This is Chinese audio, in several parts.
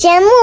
节目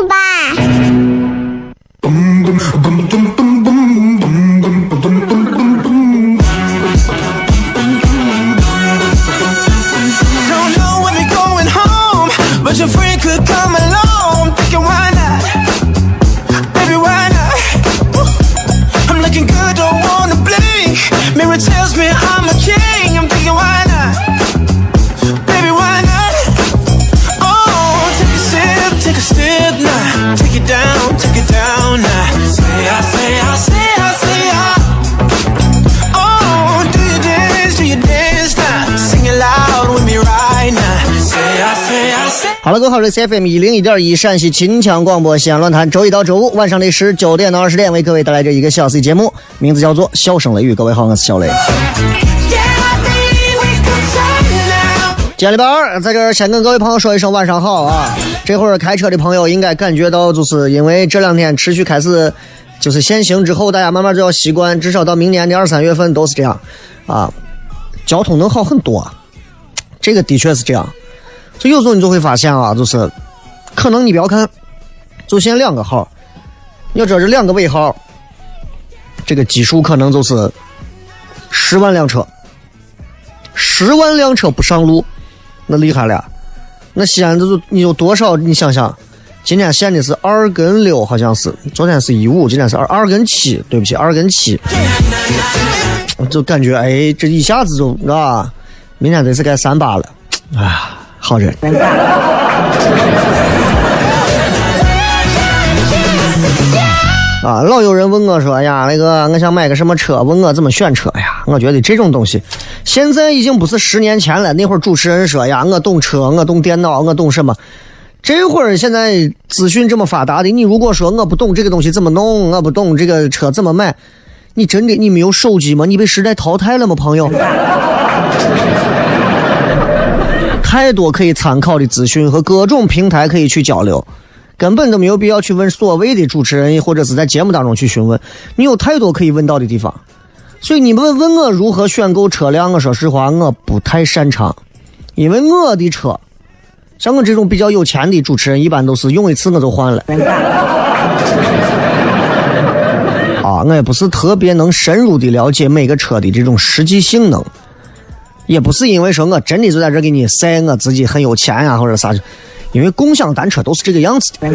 吧。好了，各位好，这是 FM 一零一点一陕西秦腔广播西安论坛，周一到周五晚上的十九点到二十点，为各位带来这一个小时的节目，名字叫做《笑声雷雨》。各位好，我是小雷。今天礼拜二，在这儿先跟各位朋友说一声晚上好啊！这会儿开车的朋友应该感觉到，就是因为这两天持续开始就是限行之后，大家慢慢就要习惯，至少到明年的二三月份都是这样啊，交通能好很多，这个的确是这样。就有时候你就会发现啊，就是可能你不要看，就限两个号，你要知道这两个尾号，这个基数可能就是十万辆车，十万辆车不上路，那厉害了。那西安就你有多少？你想想，今天限的是二跟六，好像是昨天是一五，今天是二二跟七，对不起，二跟七，就感觉哎，这一下子就啊，明天得是该三八了，哎。好人啊！老有人问我说：“呀，那个我想买个什么车？问我怎么选车？”呀，我觉得这种东西现在已经不是十年前了。那会儿主持人说：“呀，我懂车，我懂电脑，我懂什么？”这会儿现在资讯这么发达的，你如果说我不懂这个东西怎么弄，我不懂这个车怎么买，你真的你没有手机吗？你被时代淘汰了吗，朋友？太多可以参考的资讯和各种平台可以去交流，根本都没有必要去问所谓的主持人或者是在节目当中去询问。你有太多可以问到的地方，所以你们问我如何选购车辆，我说实话我不太擅长，因为我的车，像我这种比较有钱的主持人，一般都是用一次我就换了。啊，我也不是特别能深入的了解每个车的这种实际性能。也不是因为说我真的就在这给你晒我自己很有钱呀，或者啥，因为共享单车都是这个样子的。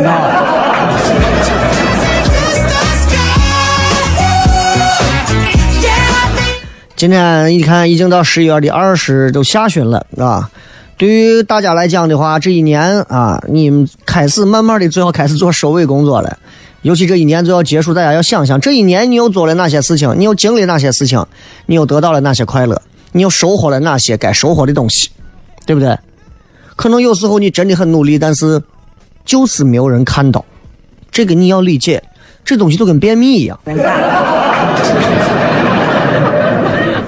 今天一看，已经到十一月的二十，都下旬了，啊。对于大家来讲的话，这一年啊，你们开始慢慢的最好开始做收尾工作了。尤其这一年就要结束，大家要想想这一年你又做了哪些事情，你又经历哪些事情，你又得到了哪些快乐。你又收获了哪些该收获的东西，对不对？可能有时候你真的很努力，但是就是没有人看到。这个你要理解，这东西就跟便秘一样。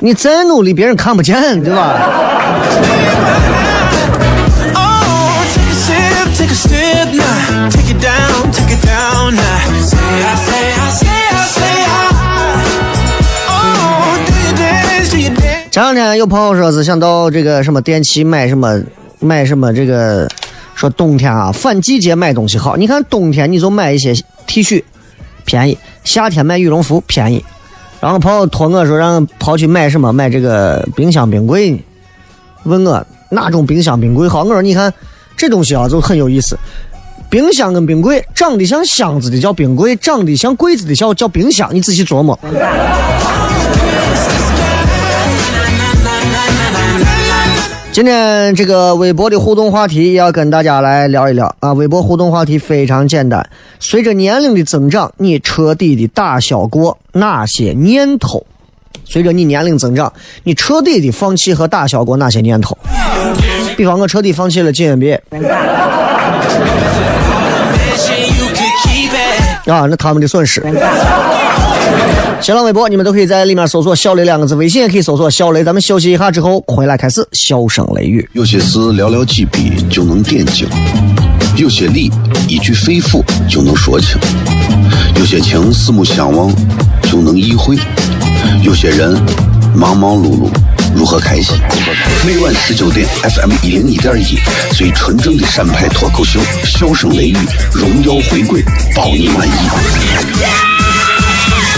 你再努力，别人看不见，对吧？前两天有朋友说是想到这个什么电器买什么买什么这个，说冬天啊反季节买东西好。你看冬天你就买一些 T 恤便宜，夏天买羽绒服便宜。然后朋友托我说让跑去买什么买这个冰箱冰柜，问我哪种冰箱冰柜好。我说你看这东西啊就很有意思。冰箱跟冰柜长得像箱子的叫冰柜，长得像柜子的叫叫冰箱。你仔细琢磨。今天这个微博的互动话题要跟大家来聊一聊啊！微博互动话题非常简单，随着年龄的增长，你彻底的打消过哪些念头？随着你年龄增长，你彻底的放弃和打消过哪些念头？比方我彻底放弃了精英币。啊，那他们的损失。新浪微博，你们都可以在里面搜索“小雷”两个字，微信也可以搜索“小雷”。咱们休息一下之后回来开始，笑声雷雨。有些事寥寥几笔就能点睛，有些理一句肺腑就能说清，有些情四目相望就能意会，有些人忙忙碌碌如何开心？每晚十九点，FM 一零一点一，最纯正的陕派脱口秀，笑声雷雨，荣耀回归，保你满意。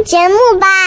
节目吧。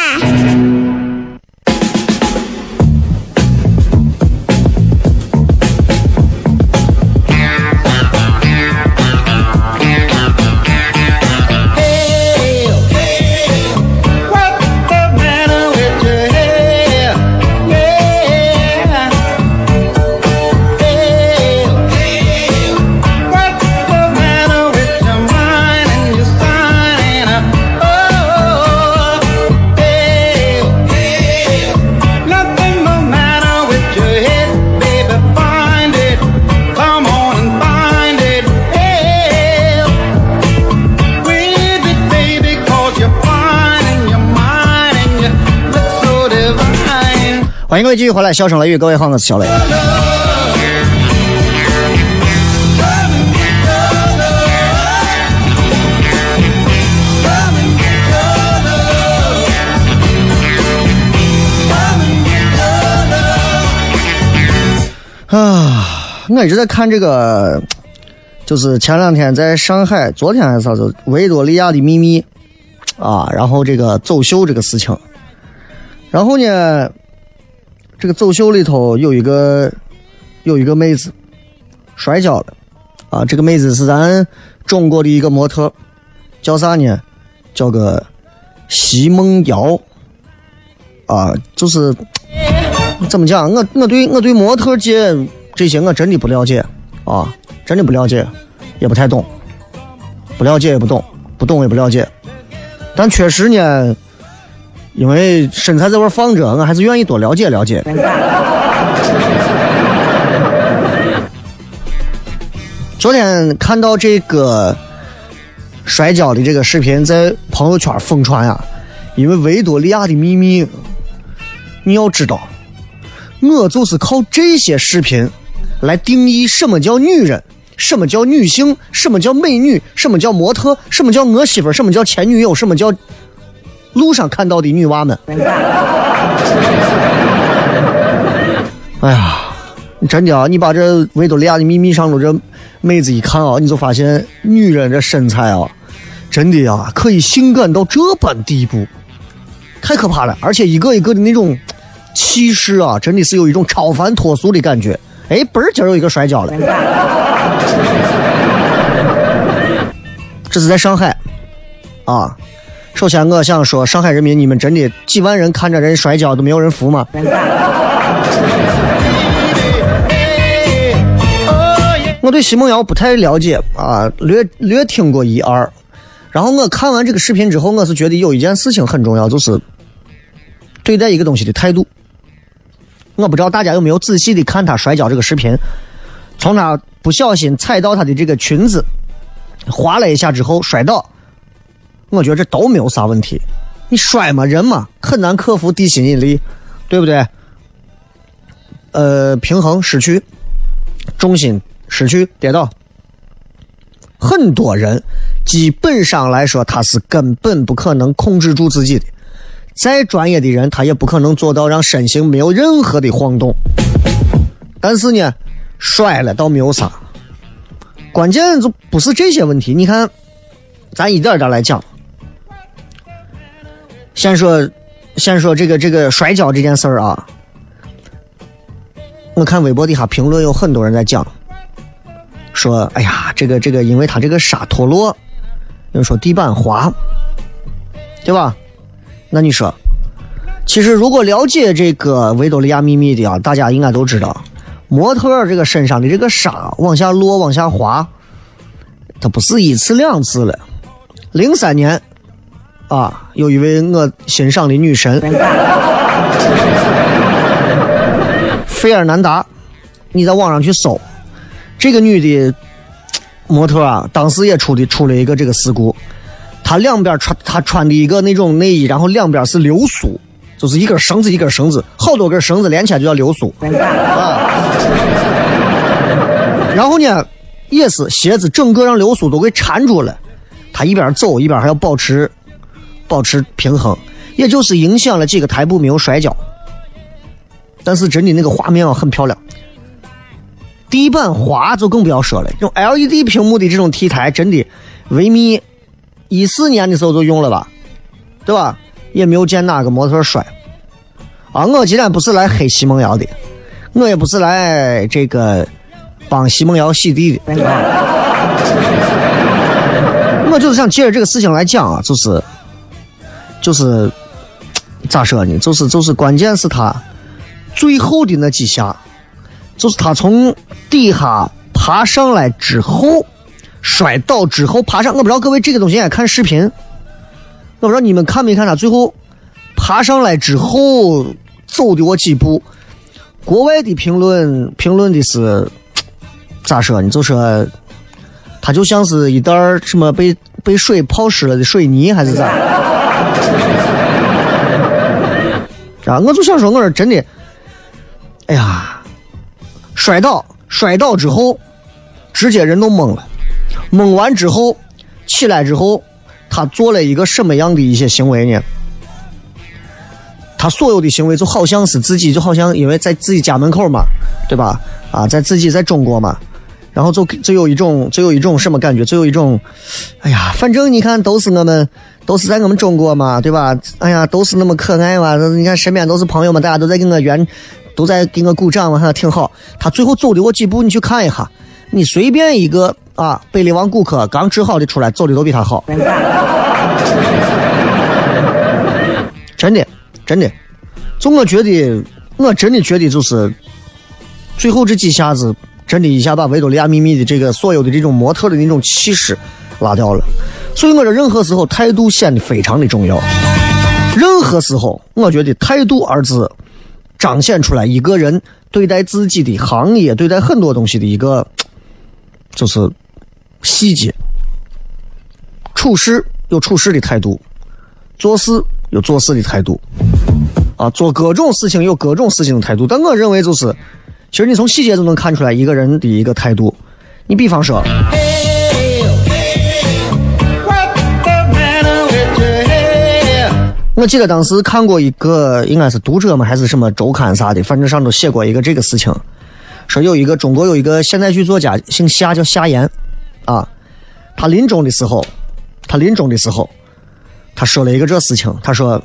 欢迎各位继续回来，笑声雷雨，各位好，我是小雷。啊，我一直在看这个，就是前两天在上海，昨天还是啥子，《维多利亚的秘密》啊，然后这个走秀这个事情，然后呢？这个走秀里头有一个有一个妹子摔跤了啊！这个妹子是咱中国的一个模特，叫啥呢？叫个奚梦瑶啊！就是怎么讲？我我对我对模特界这些我真的不了解啊，真的不了解，也不太懂，不了解也不懂，不懂也不了解，但确实呢。因为身材在这放着，我还是愿意多了解了解。昨天看到这个摔跤的这个视频在朋友圈疯传呀，因为维多利亚的秘密，你要知道，我就是靠这些视频来定义什么叫女人，什么叫女性，什么叫美女，什么叫模特，什么叫我媳妇，什么叫前女友，什么叫。路上看到的女娃们，哎呀，真的啊！你把这《维多利亚的秘密》上路这妹子一看啊，你就发现女人这身材啊，真的呀，可以性感到这般地步，太可怕了！而且一个一个的那种气势啊，真的是有一种超凡脱俗的感觉。哎，嘣儿，今儿有一个摔跤了。这是在上海，啊。首先，我想说，上海人民，你们真的几万人看着人摔跤都没有人扶吗？我对奚梦瑶不太了解啊，略略听过一二。然后我看完这个视频之后，我是觉得有一件事情很重要，就是对待一个东西的态度。我不知道大家有没有仔细的看她摔跤这个视频，从她不小心踩到她的这个裙子，滑了一下之后摔倒。我觉得这都没有啥问题，你摔嘛，人嘛，很难克服地心引力，对不对？呃，平衡失去，重心失去，跌倒。很多人基本上来说，他是根本不可能控制住自己的。再专业的人，他也不可能做到让身形没有任何的晃动。但是呢，摔了倒没有啥，关键就不是这些问题。你看，咱一点点来讲。先说，先说这个这个摔跤这件事儿啊。我看微博底下评论有很多人在讲，说：“哎呀，这个这个，因为他这个沙脱落，有人说地板滑，对吧？那你说，其实如果了解这个维多利亚秘密的啊，大家应该都知道，模特这个身上的这个沙往下落、往下滑，它不是一次两次了。零三年。”啊，有一位我欣赏的女神，费尔南达，你在网上去搜，这个女的模特啊，当时也出的出了一个这个事故，她两边穿她穿的一个那种内衣，然后两边是流苏，就是一根绳子一根绳子，好多根绳子连起来就叫流苏啊。然后呢，也是鞋子整个让流苏都给缠住了，她一边走一边还要保持。保持平衡，也就是影响了几个台步没有摔跤，但是真的那个画面啊很漂亮。地板滑就更不要说了，用 LED 屏幕的这种 T 台真的，维密一四年的时候就用了吧，对吧？也没有见哪个模特摔。啊，我今天不是来黑奚梦瑶的，我也不是来这个帮奚梦瑶洗地的，我就是想借着这个事情来讲啊，就是。就是咋说呢？就是就是，关键是他最后的那几下，就是他从底下爬上来之后摔倒之后爬上。我不知道各位这个东西爱看视频，我不知道你们看没看他最后爬上来之后走的我几步。国外的评论评论的是咋说呢？就说他就像是一袋什么被被水泡湿了的水泥，还是咋？啊！我就想说，我说真的，哎呀，摔倒，摔倒之后，直接人都懵了。懵完之后，起来之后，他做了一个什么样的一些行为呢？他所有的行为就好像是自己，就好像因为在自己家门口嘛，对吧？啊，在自己在中国嘛，然后就就有一种，就有一种什么感觉？就有一种，哎呀，反正你看，都是我们。都是在我们中国嘛，对吧？哎呀，都是那么可爱嘛！你看身边都是朋友嘛，大家都在给我圆，都在给我鼓掌嘛，还挺好。他最后走的我几步，你去看一下，你随便一个啊，贝利王顾客刚治好的出来，走的都比他好。真的，真的，就我觉得，我真的觉得就是最后这几下子，真的一下把维多利亚秘密的这个所有的这种模特的那种气势拉掉了。所以我说，任何时候态度显得非常的重要。任何时候，我觉得“态度”二字彰显出来一个人对待自己的行业、对待很多东西的一个就是细节。处事有处事的态度，做事有做事的态度，啊，做各种事情有各种事情的态度。但我认为，就是其实你从细节都能看出来一个人的一个态度。你比方说。我记得当时看过一个，应该是读者嘛，还是什么周刊啥的，反正上头写过一个这个事情，说有一个中国有一个现代剧作家，姓夏，叫夏言，啊，他临终的时候，他临终的时候，他说了一个这事情，他说，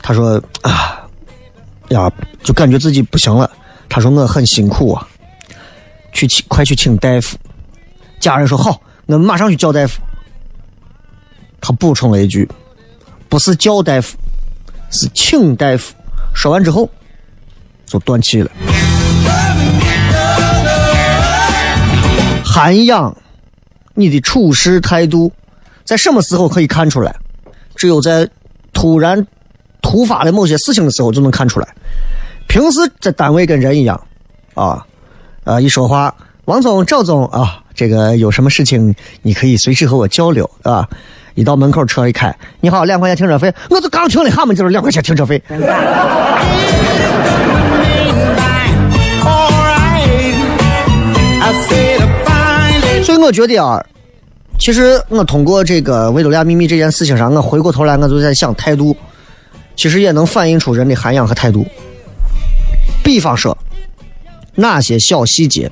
他说啊，呀，就感觉自己不行了，他说我很辛苦啊，去请，快去请大夫。家人说好，我们马上去叫大夫。他补充了一句：“不是叫大夫，是请大夫。”说完之后，就断气了。涵养你的处事态度，在什么时候可以看出来？只有在突然突发的某些事情的时候就能看出来。平时在单位跟人一样，啊，呃，一说话，王总、赵总啊，这个有什么事情你可以随时和我交流，啊。一到门口，车一开，你好，两块钱停车费，我就刚停了哈嘛，就是两块钱停车费。所以我觉得啊，其实我通过这个维多利亚秘密这件事情上，我回过头来我就在想，态度其实也能反映出人的涵养和态度。比方说，哪些小细节？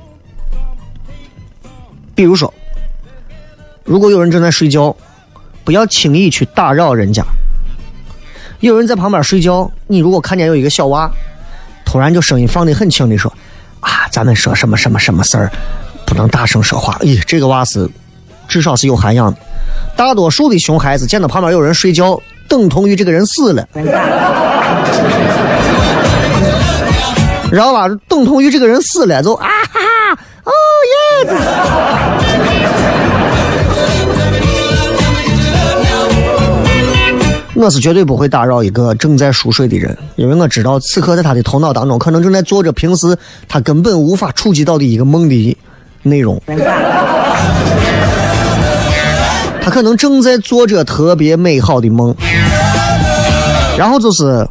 比如说，如果有人正在睡觉，不要轻易去打扰人家。有人在旁边睡觉，你如果看见有一个小娃，突然就声音放得很轻的说：“啊，咱们说什么什么什么事儿，不能大声说话。”咦，这个娃是至少是有涵养的。大多数的熊孩子见到旁边有人睡觉，等同于这个人死了。然后吧，等同于这个人死了，就啊哈哈，哦耶！我是绝对不会打扰一个正在熟睡的人，因为我知道此刻在他的头脑当中，可能正在做着平时他根本无法触及到的一个梦的内容。他可能正在做着特别美好的梦。然后就是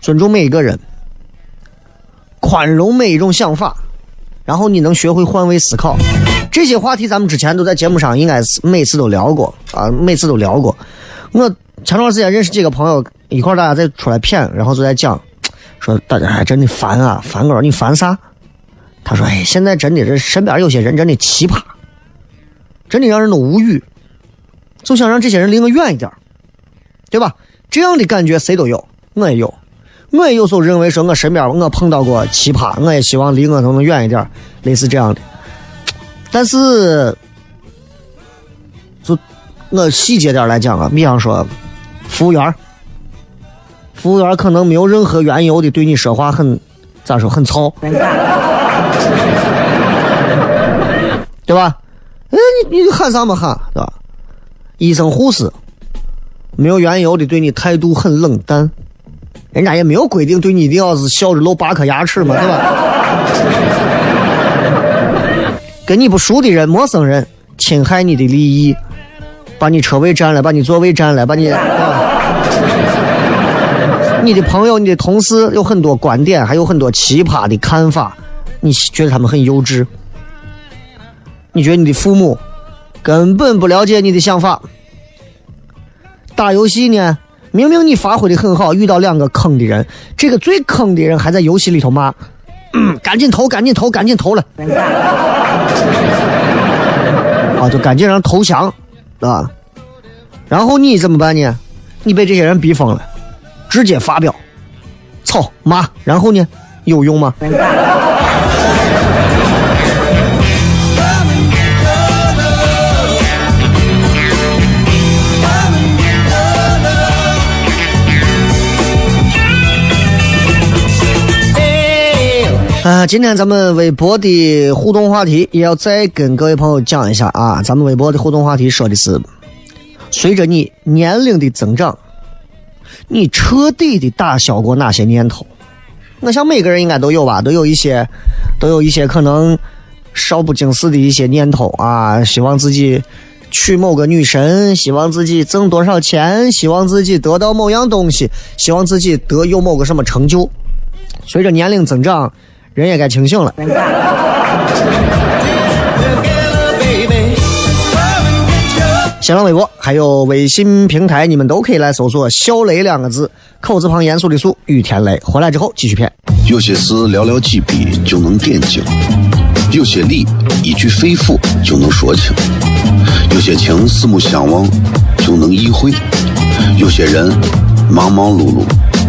尊重每一个人。宽容每一种想法，然后你能学会换位思考。这些话题咱们之前都在节目上应该是每次都聊过啊，每次都聊过。我前段时间认识几个朋友，一块大家在出来谝，然后就在讲，说大家还真的烦啊，烦哥你烦啥？他说哎，现在真的这身边有些人真的奇葩，真的让人都无语，就想让这些人离我远一点，对吧？这样的感觉谁都有，我也有。我也有时候认为说，我身边我碰到过奇葩，我也希望离我都能远一点，类似这样的。但是，就我细节点来讲啊，比方说，服务员服务员可能没有任何缘由的对你说话很咋说很糙，对吧？哎，你你喊啥么喊，对吧？医生护士没有缘由的对你态度很冷淡。人家也没有规定对你一定要是笑着露八颗牙齿嘛，对吧？跟你不熟的人、陌生人侵害你的利益，把你车位占了，把你座位占了，把你啊，你的朋友、你的同事有很多观点，还有很多奇葩的看法，你觉得他们很幼稚？你觉得你的父母根本不了解你的想法？打游戏呢？明明你发挥的很好，遇到两个坑的人，这个最坑的人还在游戏里头骂，赶紧投，赶紧投，赶紧投了，啊，就赶紧让投降，啊，然后你怎么办呢？你被这些人逼疯了，直接发飙，操骂，然后呢，有用吗？那，今天咱们微博的互动话题也要再跟各位朋友讲一下啊！咱们微博的互动话题说的是：随着你年龄的增长，你彻底的打消过哪些念头？我想每个人应该都有吧，都有一些，都有一些可能少不经事的一些念头啊！希望自己娶某个女神，希望自己挣多少钱，希望自己得到某样东西，希望自己得有某个什么成就。随着年龄增长。人也该清醒了。新浪微博还有微信平台，你们都可以来搜索“肖雷”两个字，口字旁严肃的肃，雨田雷。回来之后继续骗。有些事寥寥几笔就能点睛，有些理一句肺腑就能说清，有些情四目相望就能意会，有些人忙忙碌碌。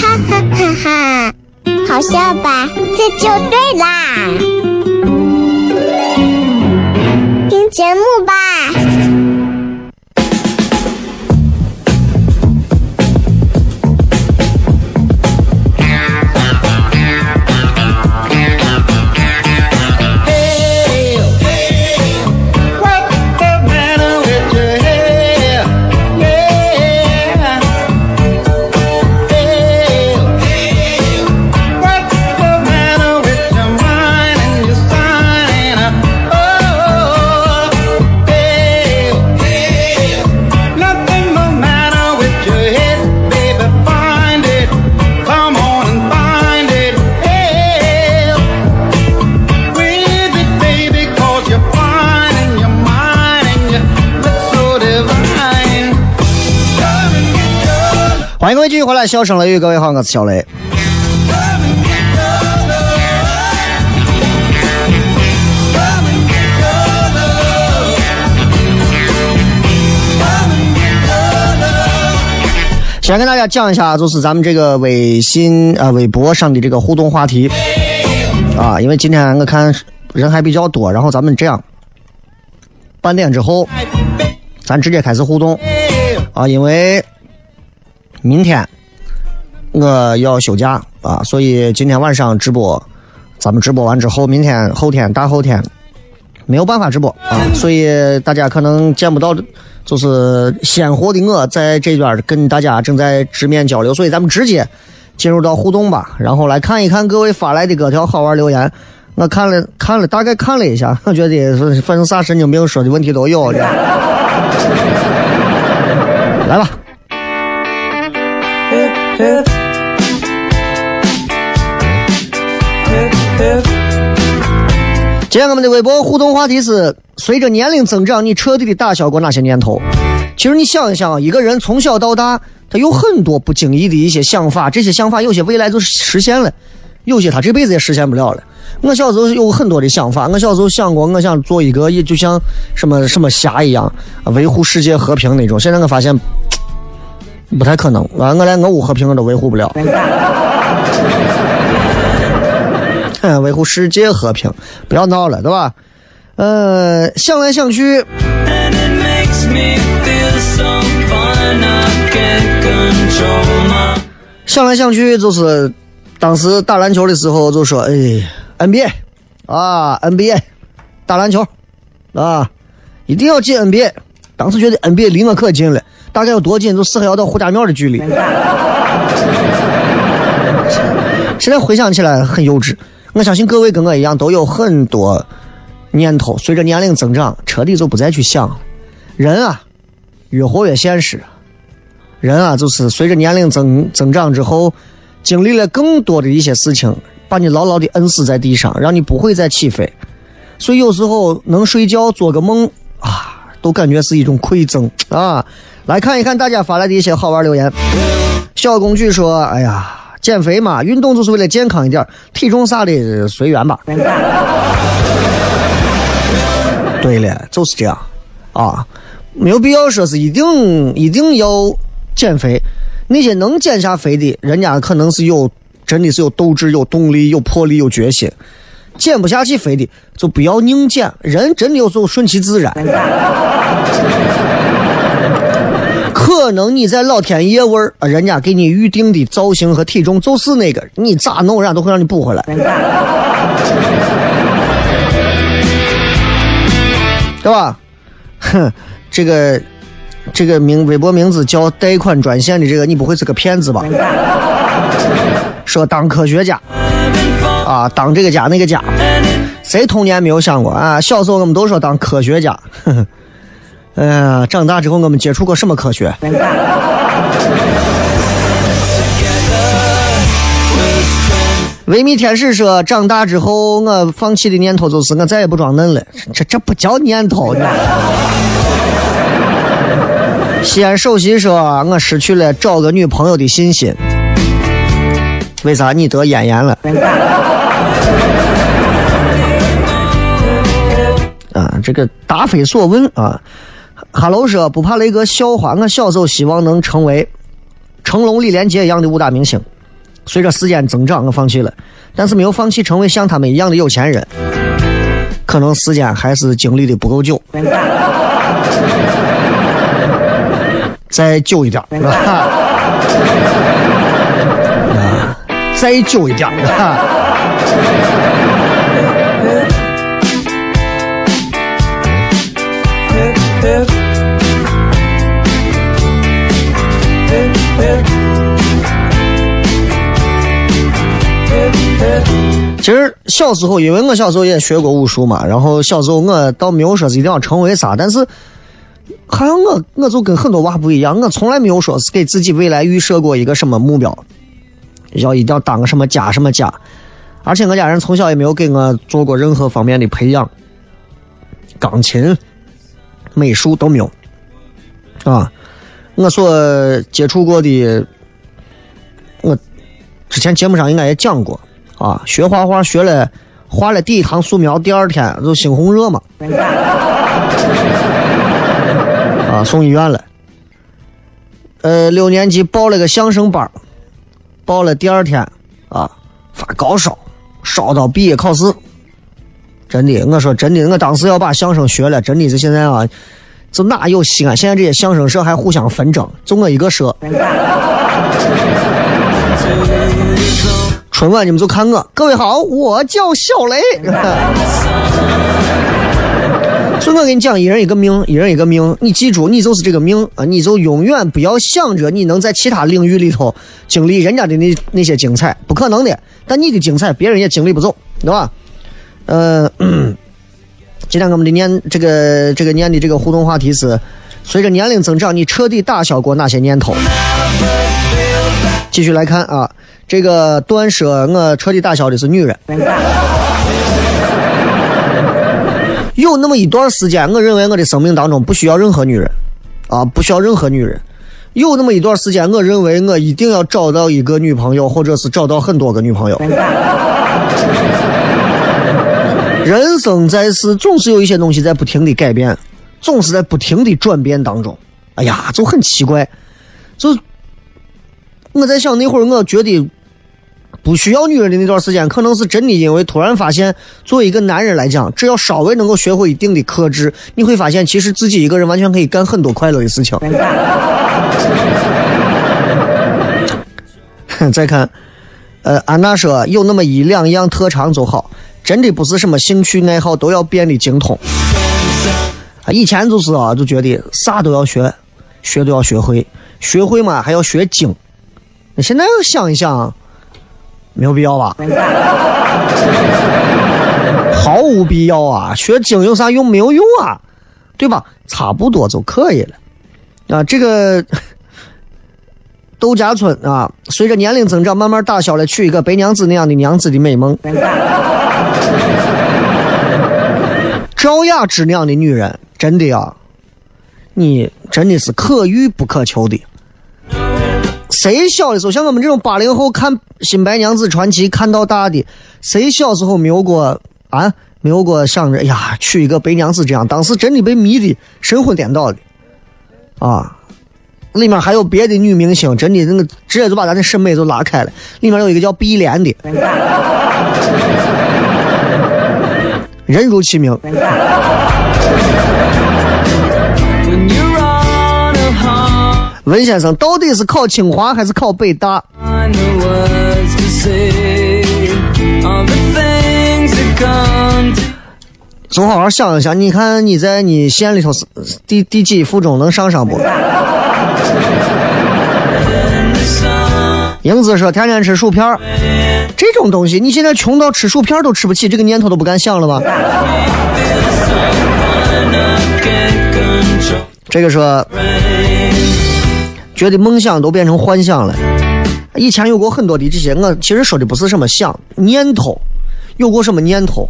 哈哈哈哈！好笑吧？这就对啦。听节目吧。欢迎各位继续回来，笑声雷雨，各位好，我是小雷。先跟大家讲一下，就是咱们这个微信啊、微博上的这个互动话题啊，因为今天我看人还比较多，然后咱们这样，半点之后，咱直接开始互动啊，因为。明天我要休假啊，所以今天晚上直播，咱们直播完之后，明天、后天、大后天没有办法直播啊，所以大家可能见不到，就是鲜活的我在这边跟大家正在直面交流，所以咱们直接进入到互动吧，然后来看一看各位发来的各条好玩留言。我看了看了，大概看了一下，我觉得反正啥神经病说的问题都有的，来吧。今天我们的微博互动话题是：随着年龄增长，你彻底的打消过哪些念头？其实你想一想，一个人从小到大，他有很多不经意的一些想法，这些想法有些未来就实现了，有些他这辈子也实现不了了。我小时候有很多的想法，我小时候想过，我想做一个也就像什么什么侠一样，维护世界和平那种。现在我发现。不太可能啊！我连我屋和平我都维护不了。维护世界和平，不要闹了，对吧？呃，想来想去，想 来想去，就是当时打篮球的时候就说：“哎，NBA 啊，NBA 打篮球啊，一定要进 NBA。”当时觉得 NBA 离我可近了。大概有多近？就四海要到胡家庙的距离。现在回想起来很幼稚。我相信各位跟我一样都有很多念头。随着年龄增长，彻底就不再去想了。人啊，越活越现实。人啊，就是随着年龄增增长之后，经历了更多的一些事情，把你牢牢的摁死在地上，让你不会再起飞。所以有时候能睡觉做个梦啊，都感觉是一种馈赠啊。来看一看大家发来的一些好玩留言。小公举说：“哎呀，减肥嘛，运动就是为了健康一点，体重啥的随缘吧。”对了，就是这样啊，没有必要说是一定一定要减肥。那些能减下肥的，人家可能是有真的是有斗志、有动力、有魄力、有决心。减不下去肥的，就不要硬减。人真的有时候顺其自然。可能你在老天爷味儿，人家给你预定的造型和体重就是那个，你咋弄，人家都会让你补回来，对吧？哼，这个这个名微博名字叫贷款专线的这个，你不会是个骗子吧？说当科学家啊，当这个家那个家，谁童年没有想过啊？小时候我们都说当科学家，呵呵。哎呀，长大之后我们接触过什么科学？维密天使说，长大之后我放弃的念头就是我再也不装嫩了。这这不叫念头。西安首席说，我失去了找个女朋友的信心。为啥你得咽炎了？啊，这个答非所问啊。哈喽说不怕雷哥笑话，我小时候希望能成为成龙、李连杰一样的武打明星。随着时间增长，我放弃了，但是没有放弃成为像他们一样的有钱人。可能时间还是经历的不够久，再久一点，啊，再久一点。其实小时候，因为我小时候也学过武术嘛，然后小时候我倒没有说是一定要成为啥，但是好像我我就跟很多娃不一样，我从来没有说是给自己未来预设过一个什么目标，要一定要当个什么家什么家，而且我家人从小也没有给我做过任何方面的培养，钢琴、美术都没有，啊，我所接触过的，我之前节目上应该也讲过。啊，学画画学了，画了第一堂素描，第二天就猩红热嘛，啊，送医院了。呃，六年级报了个相声班，报了第二天，啊，发高烧，烧到毕业考试。真的，我说真的，我当时要把相声学了，真的是现在啊，就哪有西安？现在这些相声社还互相纷争，就我一个社。春晚你们就看我，各位好，我叫小雷。所以我跟你讲，一人一个命，一人一个命，你记住，你就是这个命啊！你就永远不要想着你能在其他领域里头经历人家的那那些精彩，不可能的。但你的精彩，别人也经历不走，对吧？呃，今天我们的念这个这个念的这个互动话题是：随着年龄增长，你彻底打消过哪些念头？继续来看啊。这个段说，我彻底打消的是女人。有那么一段时间，我认为我的生命当中不需要任何女人，啊，不需要任何女人。有那么一段时间，我认为我一定要找到一个女朋友，或者是找到很多个女朋友。人生在世，总是有一些东西在不停的改变，总是在不停的转变当中。哎呀，就很奇怪，就我在想那会儿，我觉得。不需要女人的那段时间，可能是真的，因为突然发现，作为一个男人来讲，只要稍微能够学会一定的克制，你会发现，其实自己一个人完全可以干很多快乐的事情。再看，呃，安娜说有那么一两样特长就好，真的不是什么兴趣爱好都要变得精通啊。以前就是啊，就觉得啥都要学，学都要学会，学会嘛还要学精。那现在想一想。没有必要吧？毫无必要啊！学精有啥用？没有用啊，对吧？差不多就可以了。啊，这个 窦家村啊，随着年龄增长，慢慢打消了娶一个白娘子那样的娘子的美梦。赵雅芝那样的女人，真的啊，你真的是可遇不可求的。谁小的时候像我们这种八零后看《新白娘子传奇》看到大的，谁小时候没有过啊？没有过想着，哎呀，娶一个白娘子这样，当时真的被迷的神魂颠倒的，啊！里面还有别的女明星，真的那个直接就把咱的审美都拉开了。里面有一个叫碧莲的，人如其名。文先生到底是考清华还是考北大？总好好想一想，你看你在你县里头是第第几附中能上上不？英子说：“天天吃薯片儿，这种东西，你现在穷到吃薯片都吃不起，这个念头都不敢想了吧？”这个说，觉得梦想都变成幻想了。以前有过很多的这些，我其实说的不是什么想念头，有过什么念头？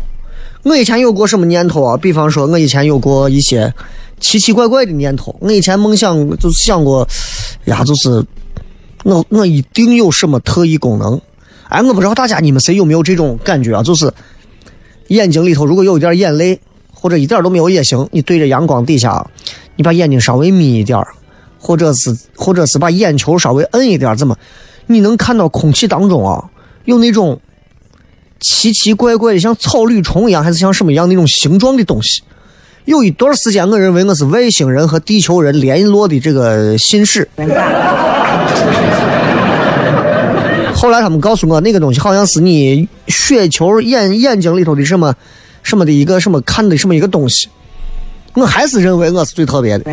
我以前有过什么念头啊？比方说，我以前有过一些奇奇怪怪的念头。我以前梦想就是想过，呀，就是我我一定有什么特异功能。哎，我不知道大家你们谁有没有这种感觉啊？就是眼睛里头如果有一点眼泪，或者一点都没有也行，你对着阳光底下，你把眼睛稍微眯一点或者是或者是把眼球稍微摁一点怎么？你能看到空气当中啊，有那种。奇奇怪怪的，像草履虫一样，还是像什么样那种形状的东西？有一段时间，我认为我是外星人和地球人联络的这个信使。后来他们告诉我，那个东西好像是你血球眼眼睛里头的什么什么的一个什么看的什么一个东西。我还是认为我是最特别的。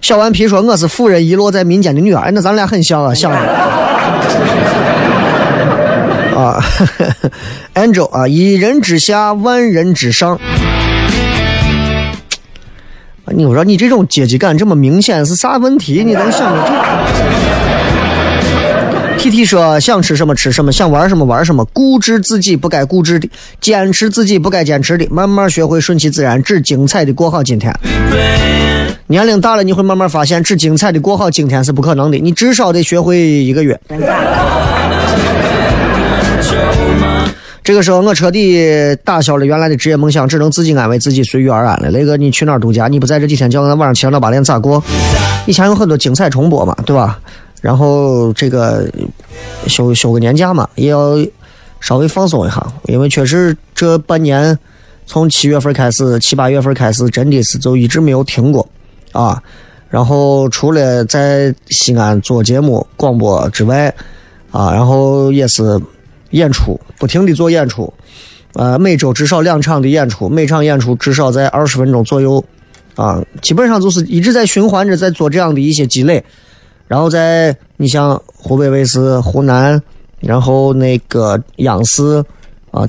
小顽皮说我是富人遗落在民间的女儿，那咱俩很像啊，像。啊，Angel 啊，一人之下，万人之上。你说你这种阶级感这么明显是啥问题？你能想着这？T T 说想吃什么吃什么，想玩什么玩什么，固执自己不该固执的，坚持自己不该坚持的，慢慢学会顺其自然，只精彩的过好今天。年龄大了，你会慢慢发现，只精彩的过好今天是不可能的，你至少得学会一个月。这个时候，我彻底打消了原来的职业梦想，只能自己安慰自己，随遇而安了。雷哥，你去哪儿度假？你不在这几天，叫我晚上七点到八点咋过？以前有很多精彩重播嘛，对吧？然后这个休休个年假嘛，也要稍微放松一下，因为确实这半年从七月份开始，七八月份开始，真的是就一直没有停过啊。然后除了在西安做节目广播之外，啊，然后也是。演出不停的做演出，呃，每周至少两场的演出，每场演出至少在二十分钟左右，啊，基本上就是一直在循环着在做这样的一些积累，然后在你像湖北卫视、湖南，然后那个央视，啊，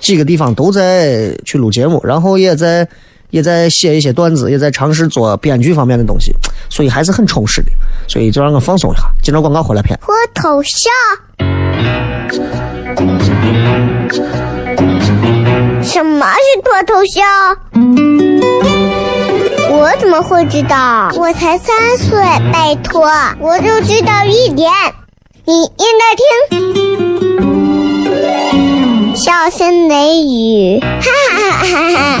几个地方都在去录节目，然后也在也在写一些段子，也在尝试做编剧方面的东西，所以还是很充实的，所以就让我放松一下。接着广告回来片。脱头像。什么是脱头像？我怎么会知道？我才三岁，拜托，我就知道一点。你应该听，笑声雷雨，哈哈哈哈哈！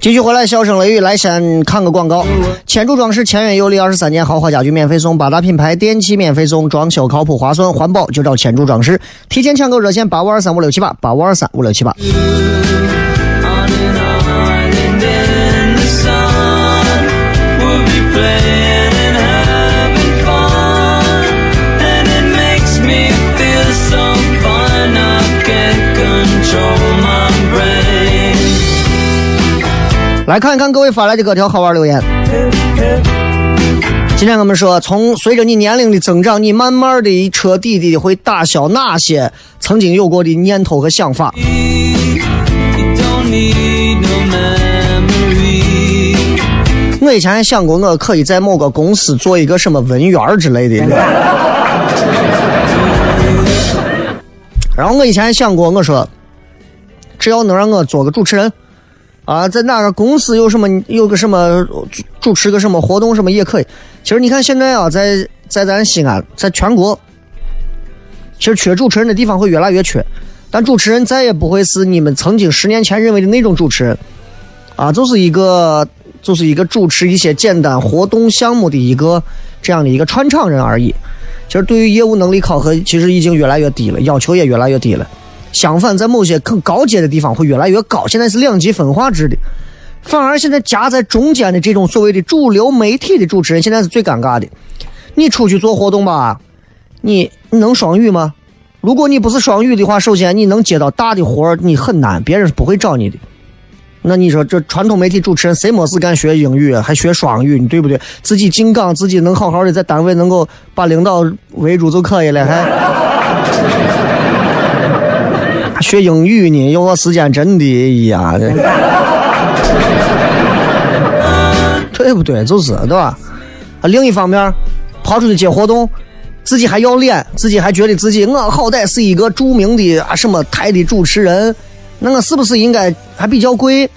继续回来，笑声雷雨来先看个广告。千柱装饰签约有礼，二十三年豪华家具免费送，八大品牌电器免费送，装修靠谱划算环保就找千柱装饰。提前抢购热线八五二三五六七八八五二三五六七八。来看一看各位发来的各条好玩留言。今天我们说，从随着你年龄的增长，你慢慢的、彻底的会打消哪些曾经有过的念头和想法。我我以前还想过，我可以在某个公司做一个什么文员之类的。然后我以前还想过，我说，只要能让我做个主持人，啊，在哪个公司有什么有个什么主持个什么活动什么也可以。其实你看现在啊，在在咱西安，在全国，其实缺主持人的地方会越来越缺，但主持人再也不会是你们曾经十年前认为的那种主持人，啊，就是一个就是一个主持一些简单活动项目的一个这样的一个串场人而已。其实对于业务能力考核，其实已经越来越低了，要求也越来越低了。相反，在某些更高阶的地方会越来越高。现在是两极分化制的，反而现在夹在中间的这种所谓的主流媒体的主持人，现在是最尴尬的。你出去做活动吧，你你能双语吗？如果你不是双语的话，首先你能接到大的活儿，你很难，别人是不会找你的。那你说这传统媒体主持人谁没事干学英语还学双语，你对不对？自己进岗，自己能好好的在单位能够把领导围住就可以了，还学英语呢？有个时间真的呀，对不对？就是对吧？啊，另一方面，跑出去接活动，自己还要脸，自己还觉得自己我好歹是一个著名的啊什么台的主持人。那我是不是应该还比较贵？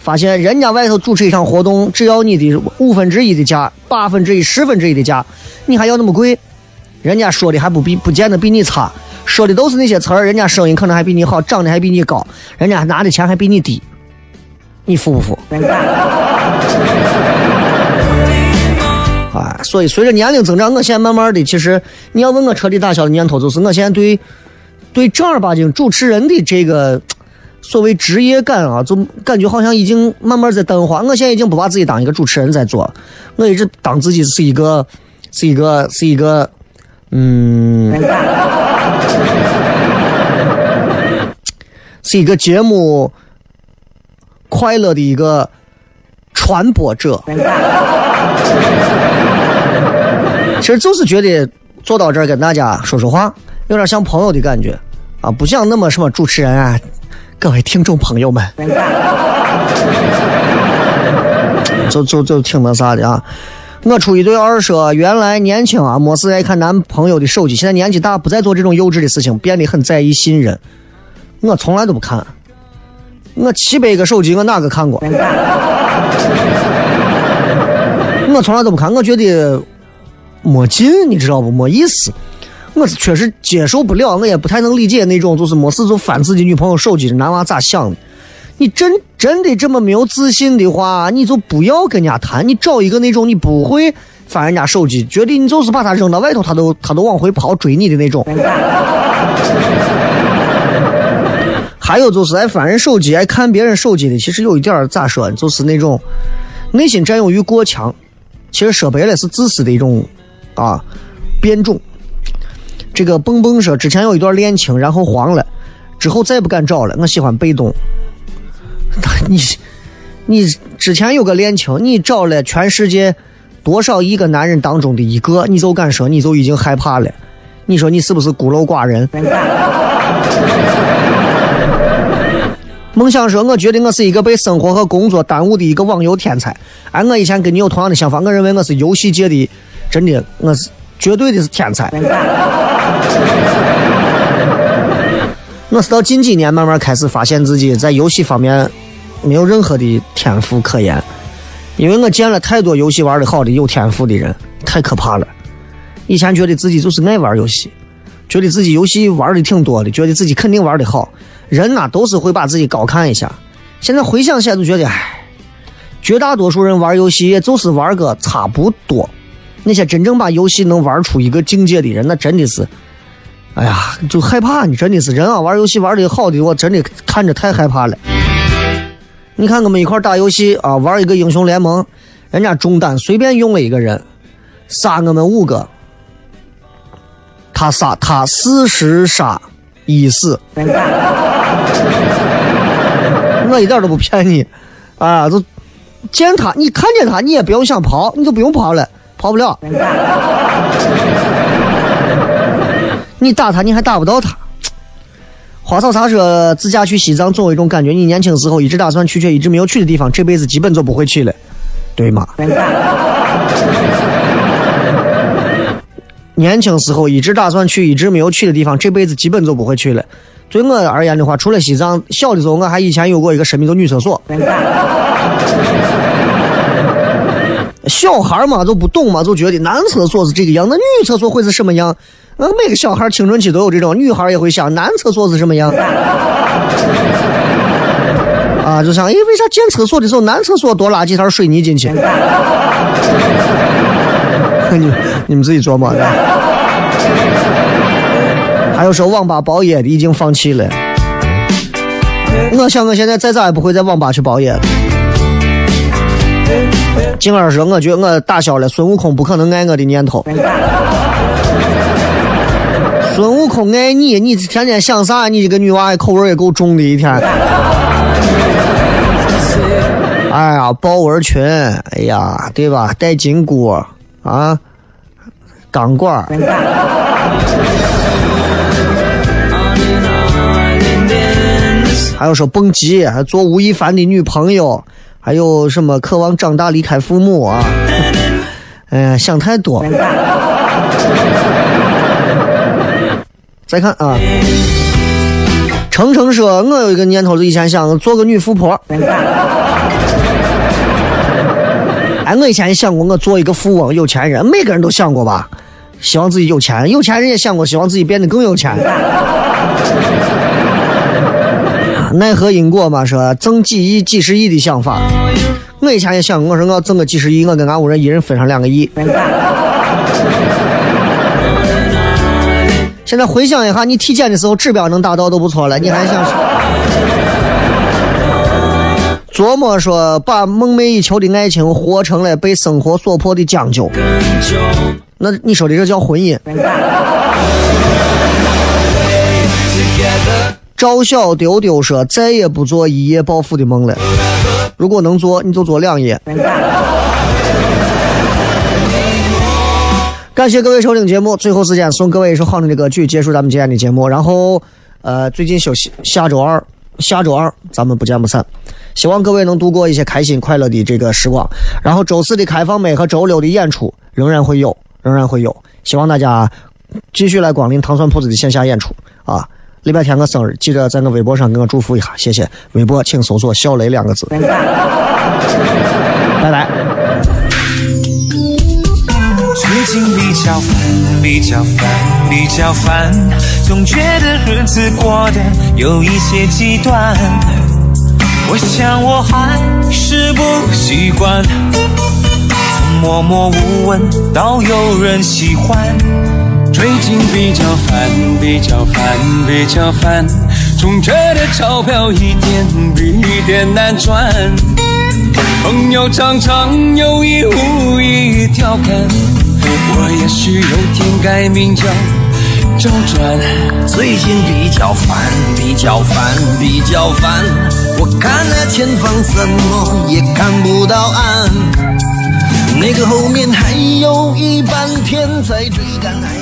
发现人家外头主持一场活动，只要你的五分之一的价、八分之一、十分之一的价，你还要那么贵？人家说的还不比不见得比你差，说的都是那些词儿，人家声音可能还比你好，长得还比你高，人家拿的钱还比你低，你服不服？啊，所以随着年龄增长，我现在慢慢的，其实你要问我彻底打消的念头，就是我现在对对正儿八经主持人的这个。所谓职业感啊，就感觉好像已经慢慢在淡化。我现在已经不把自己当一个主持人在做，我一直当自己是一个，是一个，是一个，嗯，是一个节目快乐的一个传播者。其实就是觉得坐到这儿跟大家说说话，有点像朋友的感觉啊，不像那么什么主持人啊。各位听众朋友们，就就就听那啥的啊！我出一对二说，原来年轻啊，没事爱看男朋友的手机，现在年纪大，不再做这种幼稚的事情，变得很在意信任。我从来都不看，我七百个手机，我哪个看过？我从来都不看，我觉得没劲，你知道不？没意思。我是确实接受不了，我也不太能理解那种就是没事就翻自己女朋友手机的男娃咋想的。你真真的这么没有自信的话，你就不要跟人家谈，你找一个那种你不会翻人家手机，觉得你就是把他扔到外头，他都他都往回跑追你的那种。还有就是爱翻人手机、爱看别人手机的，其实有一点咋说，就是那种内心占有欲过强。其实说白了是自私的一种啊变种。这个蹦蹦说，之前有一段恋情，然后黄了，之后再不敢找了。我喜欢被动。你，你之前有个恋情，你找了全世界多少亿个男人当中的一个，你就敢说你就已经害怕了？你说你是不是孤陋寡人？梦想说，我觉得我是一个被生活和工作耽误的一个网游天才。哎，我以前跟你有同样的想法，我认为我是游戏界的，真的，我是。绝对的是天才。我是到近几年慢慢开始发现自己在游戏方面没有任何的天赋可言，因为我见了太多游戏玩的好的有天赋的人，太可怕了。以前觉得自己就是爱玩游戏，觉得自己游戏玩的挺多的，觉得自己肯定玩的好。人呐都是会把自己高看一下。现在回想起来都觉得，唉，绝大多数人玩游戏也就是玩个差不多。那些真正把游戏能玩出一个境界的人，那真的是，哎呀，就害怕你真的是人啊！玩游戏玩的好的，我真的看着太害怕了。你看我们一块打游戏啊，玩一个英雄联盟，人家中单随便用了一个人，杀我们五个，他杀他四十杀一死，我一点都不骗你，啊，就见他，你看见他，你也不用想跑，你就不用跑了。跑不了，你打他你还打不到他。花草茶说自驾去西藏总有一种感觉，你年轻时候一直打算去却一直没有去的地方，这辈子基本就不会去了。对吗？年轻时候一直打算去，一直没有去的地方，这辈子基本就不会去了。对我而言的话，除了西藏，小的时候我还以前有过一个神秘的女厕所。小孩嘛都不懂嘛，就觉得男厕所是这个样，那女厕所会是什么样？那每个小孩青春期都有这种，女孩也会想男厕所是什么样。啊，就想，哎，为啥建厕所的时候男厕所多拉几条水泥进去？你你们自己琢磨的。还有说网吧包夜的已经放弃了。我想我现在再咋也不会在网吧去包夜了。静儿说，我觉得我打消了孙悟空不可能爱我的念头。孙悟空爱你，你天天想啥？你这个女娃口味也够重的一天。哎呀，豹纹裙，哎呀，对吧？带金箍啊，钢管。还有说蹦极，还做吴亦凡的女朋友，还有什么渴望长大离开父母啊？哎呀，想太多。再看啊，程程说：“我有一个念头，是以前想做个女富婆。”哎，我以前也想过，我做一个富翁、有钱人，每个人都想过吧？希望自己有钱，有钱人也想过，希望自己变得更有钱。奈何因果嘛，说挣几亿、几十亿的想法。我以前也想，我说我要挣个几十亿，我跟俺屋人一人分上两个亿。现在回想一下，你体检的时候指标能达到都不错了，你还想？琢磨说把梦寐以求的爱情活成了被生活所迫的将就，那你说的这叫婚姻？赵小丢丢说再也不做一夜暴富的梦了，如果能做，你就做两夜。感谢各位收听节目，最后时间送各位一首好听的歌曲，结束咱们今天的节目。然后，呃，最近休息，下周二，下周二咱们不见不散。希望各位能度过一些开心快乐的这个时光。然后周四的开放麦和周六的演出仍然会有，仍然会有。希望大家继续来光临糖蒜铺子的线下演出啊！礼拜天我生日，记得在我微博上给我祝福一下，谢谢。微博请搜索“小雷”两个字。拜拜。最近比较烦，比较烦，比较烦，总觉得日子过得有一些极端。我想我还是不习惯，从默默无闻到有人喜欢。最近比较烦，比较烦，比较烦，总觉得钞票一点比一点难赚。朋友常常有意无意调侃，我也许有天改名叫。周转，最近比较烦，比较烦，比较烦。我看那前方怎么也看不到岸，那个后面还有一半天在追赶，还。